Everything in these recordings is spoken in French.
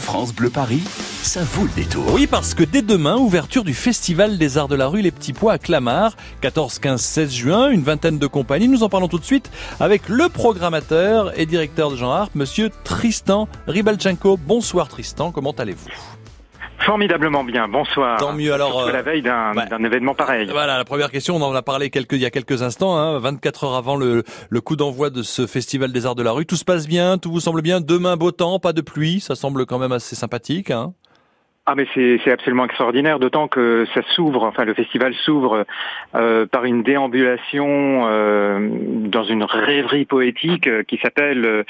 France Bleu Paris, ça vaut le détour. Oui, parce que dès demain, ouverture du Festival des Arts de la Rue Les Petits Pois à Clamart, 14, 15, 16 juin, une vingtaine de compagnies. Nous en parlons tout de suite avec le programmateur et directeur de Jean Harp, monsieur Tristan Ribalchenko. Bonsoir Tristan, comment allez-vous? Formidablement bien, bonsoir. Tant mieux alors. Euh, la veille d'un ouais. d'un événement pareil. Voilà, la première question, on en a parlé quelques, il y a quelques instants, hein, 24 heures avant le, le coup d'envoi de ce Festival des Arts de la Rue. Tout se passe bien, tout vous semble bien. Demain, beau temps, pas de pluie, ça semble quand même assez sympathique. Hein. Ah mais c'est c'est absolument extraordinaire, d'autant que ça s'ouvre, enfin le festival s'ouvre euh, par une déambulation euh, dans une rêverie poétique euh, qui s'appelle euh,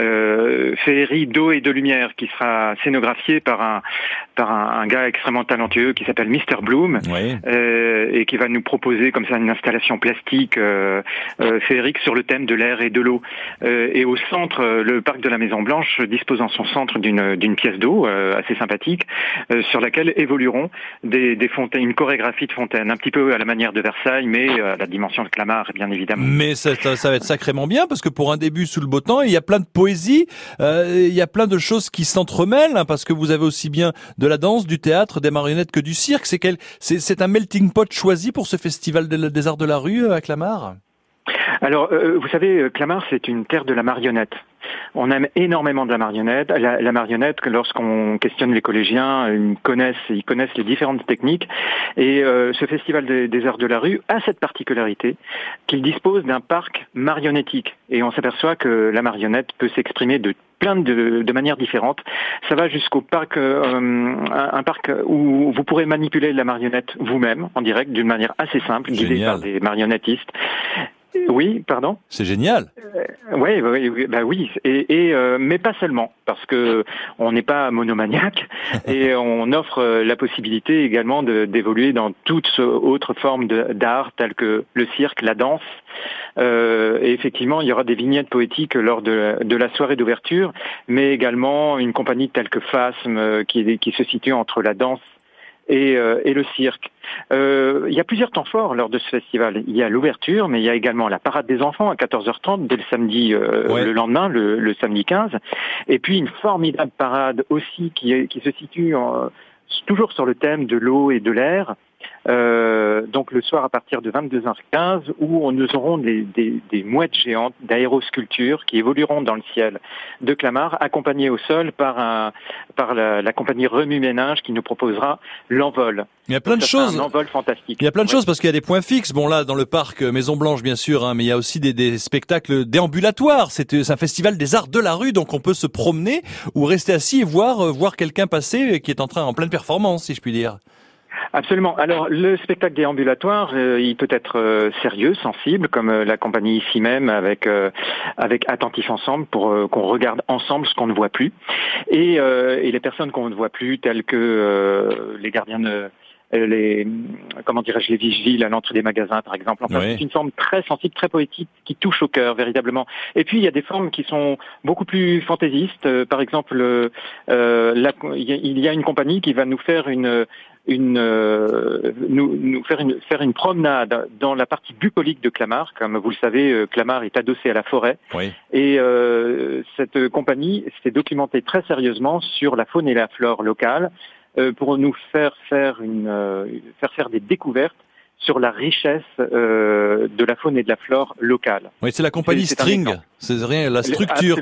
euh, Féerie d'eau et de lumière, qui sera scénographiée par un par un, un gars extrêmement talentueux qui s'appelle Mr Bloom. Oui. euh, et qui va nous proposer comme ça une installation plastique euh, euh, féerique sur le thème de l'air et de l'eau. Euh, et au centre, le parc de la Maison Blanche dispose en son centre d'une d'une pièce d'eau euh, assez sympathique euh, sur laquelle évolueront des, des fontaines, une chorégraphie de fontaines, un petit peu à la manière de Versailles, mais euh, la dimension de Clamart, bien évidemment. Mais ça, ça, va être sacrément bien parce que pour un début sous le beau temps, il y a plein de poésie, euh, il y a plein de choses qui s'entremêlent hein, parce que vous avez aussi bien de la danse, du théâtre, des marionnettes que du cirque. C'est quel, c'est, c'est un melting pot choisi pour ce festival des, des arts de la rue euh, à Clamart? Alors, euh, vous savez, euh, Clamart, c'est une terre de la marionnette. On aime énormément de la marionnette. La, la marionnette, lorsqu'on questionne les collégiens, ils connaissent, ils connaissent les différentes techniques. Et euh, ce festival des, des arts de la rue a cette particularité qu'il dispose d'un parc marionnettique. Et on s'aperçoit que la marionnette peut s'exprimer de plein de, de manières différentes. Ça va jusqu'au parc, euh, un, un parc où vous pourrez manipuler la marionnette vous-même en direct d'une manière assez simple, guidée par des marionnettistes. Oui, pardon. C'est génial. Oui, oui, oui, bah oui, et, et euh, mais pas seulement, parce que on n'est pas monomaniaque et on offre euh, la possibilité également d'évoluer dans toute autre forme d'art, telle que le cirque, la danse. Euh, et effectivement, il y aura des vignettes poétiques lors de, la- de la soirée d'ouverture, mais également une compagnie telle que Phasm, euh, qui, qui se situe entre la danse et, euh, et le cirque. Euh, il y a plusieurs temps forts lors de ce festival. Il y a l'ouverture, mais il y a également la parade des enfants à 14h30 dès le samedi, euh, Ouais. le lendemain, le, le samedi 15. Et puis une formidable parade aussi qui, se situe en- toujours sur le thème de l'eau et de l'air. Euh, donc le soir à partir de 22h15 où nous aurons des, des, des mouettes géantes d'aérosculpture qui évolueront dans le ciel de Clamart, accompagnées au sol par, un, par la, la compagnie Remue Ménage qui nous proposera l'envol. Il y a plein de choses. Un envol fantastique. Il y a plein de Ouais. choses parce qu'il y a des points fixes. Bon là, dans le parc euh, Maison Blanche, bien sûr, hein, mais il y a aussi des, des spectacles déambulatoires. C'est euh, c'est un festival des arts de la rue, donc on peut se promener ou rester assis et voir euh, voir quelqu'un passer qui est en train en pleine performance, si je puis dire. Absolument. Alors le spectacle déambulatoire, euh, il peut être euh, sérieux, sensible, comme euh, la compagnie ici même avec euh, avec Attentif Ensemble pour qu'on regarde ensemble ce qu'on ne voit plus, et, euh, et les personnes qu'on ne voit plus, telles que euh, les gardiens de les comment dirais-je les vigiles à l'entrée des magasins par exemple enfin Oui. c'est une forme très sensible très poétique qui touche au cœur véritablement et puis il y a des formes qui sont beaucoup plus fantaisistes par exemple euh, la- il y a- il y a une compagnie qui va nous faire une une euh, nous, nous faire une faire une promenade dans la partie bucolique de Clamart. Comme vous le savez, euh, Clamart est adossé à la forêt Oui. et euh, cette compagnie s'est documentée très sérieusement sur la faune et la flore locale euh, pour nous faire faire une euh, faire faire des découvertes sur la richesse euh, de la faune et de la flore locale. Oui, c'est la compagnie String. C'est rien, la structure.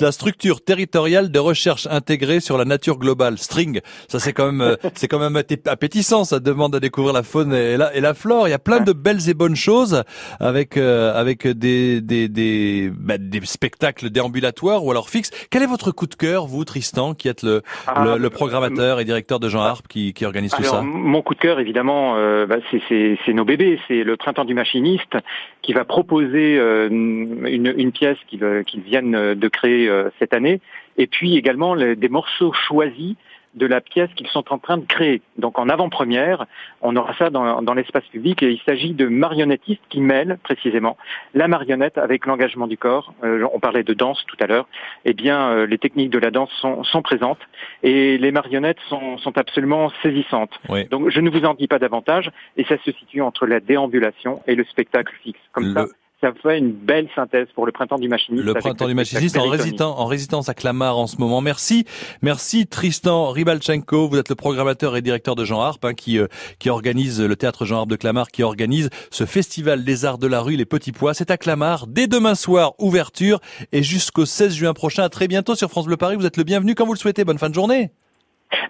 La- structure territoriale de recherche intégrée sur la nature globale. String, ça c'est quand même, euh, c'est quand même appétissant. Ça demande à découvrir la faune et la, et la flore. Il y a plein de belles et bonnes choses avec euh, avec des des des, bah, des spectacles déambulatoires ou alors fixes. Quel est votre coup de cœur, vous, Tristan, qui êtes le Ah, le, le programmateur et directeur de Jean Harp qui qui organise tout ça? mon coup de cœur, évidemment, euh, bah, c'est- c'est c'est nos bébés. C'est le Printemps du machiniste qui va proposer euh, une, une pièce qu'ils qu'ils viennent de créer euh, cette année, et puis également le- des morceaux choisis de la pièce qu'ils sont en train de créer. Donc en avant-première, on aura ça dans, dans l'espace public et il s'agit de marionnettistes qui mêlent précisément la marionnette avec l'engagement du corps. Euh, on parlait de danse tout à l'heure. Eh bien, euh, les techniques de la danse sont, sont présentes et les marionnettes sont, sont absolument saisissantes. Oui. Donc je ne vous en dis pas davantage et ça se situe entre la déambulation et le spectacle fixe. Comme Le- ça, ça fait une belle synthèse pour le printemps du machiniste. Le printemps du machiniste en, résident, en résidence à Clamart en ce moment. Merci, merci Tristan Ribalchenko. Vous êtes le programmateur et directeur de Jean Harpe, hein, qui euh, qui organise le théâtre Jean Harpe de Clamart, qui organise ce festival des arts de la rue, les petits pois. C'est à Clamart dès demain soir, ouverture et jusqu'au 16 juin prochain. À très bientôt sur France Bleu Paris. Vous êtes le bienvenu quand vous le souhaitez. Bonne fin de journée.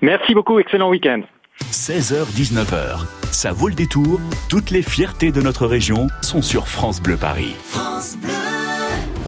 Merci beaucoup. Excellent week-end. 16h-19h. Ça vaut le détour. Toutes les fiertés de notre région sont sur France Bleu Paris.